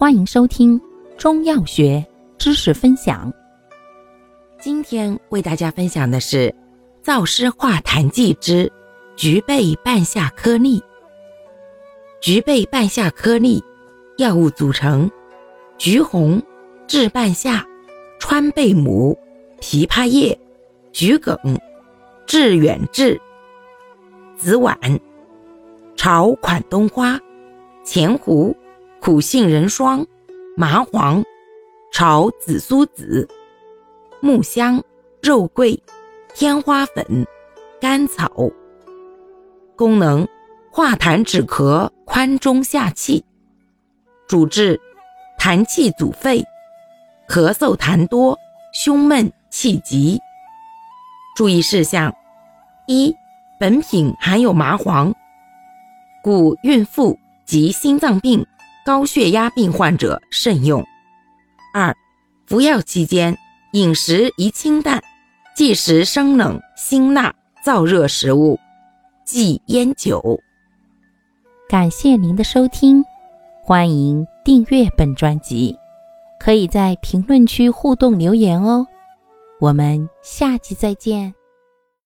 欢迎收听中药学知识分享。今天为大家分享的是燥湿化痰剂之橘贝半夏颗粒。橘贝半夏颗粒药物组成：橘红、炙半夏、川贝母、枇杷叶、桔梗、致远志、紫菀、炒款冬花、前胡。苦杏仁霜、麻黄、炒紫苏子、木香、肉桂、天花粉、甘草。功能：化痰止咳，宽中下气。主治：痰气阻肺、咳嗽痰多、胸闷气急。注意事项：一、本品含有麻黄，故孕妇及心脏病。高血压病患者慎用。二、服药期间饮食宜清淡，忌食生冷、辛辣、燥热食物，忌烟酒。感谢您的收听，欢迎订阅本专辑，可以在评论区互动留言哦。我们下期再见。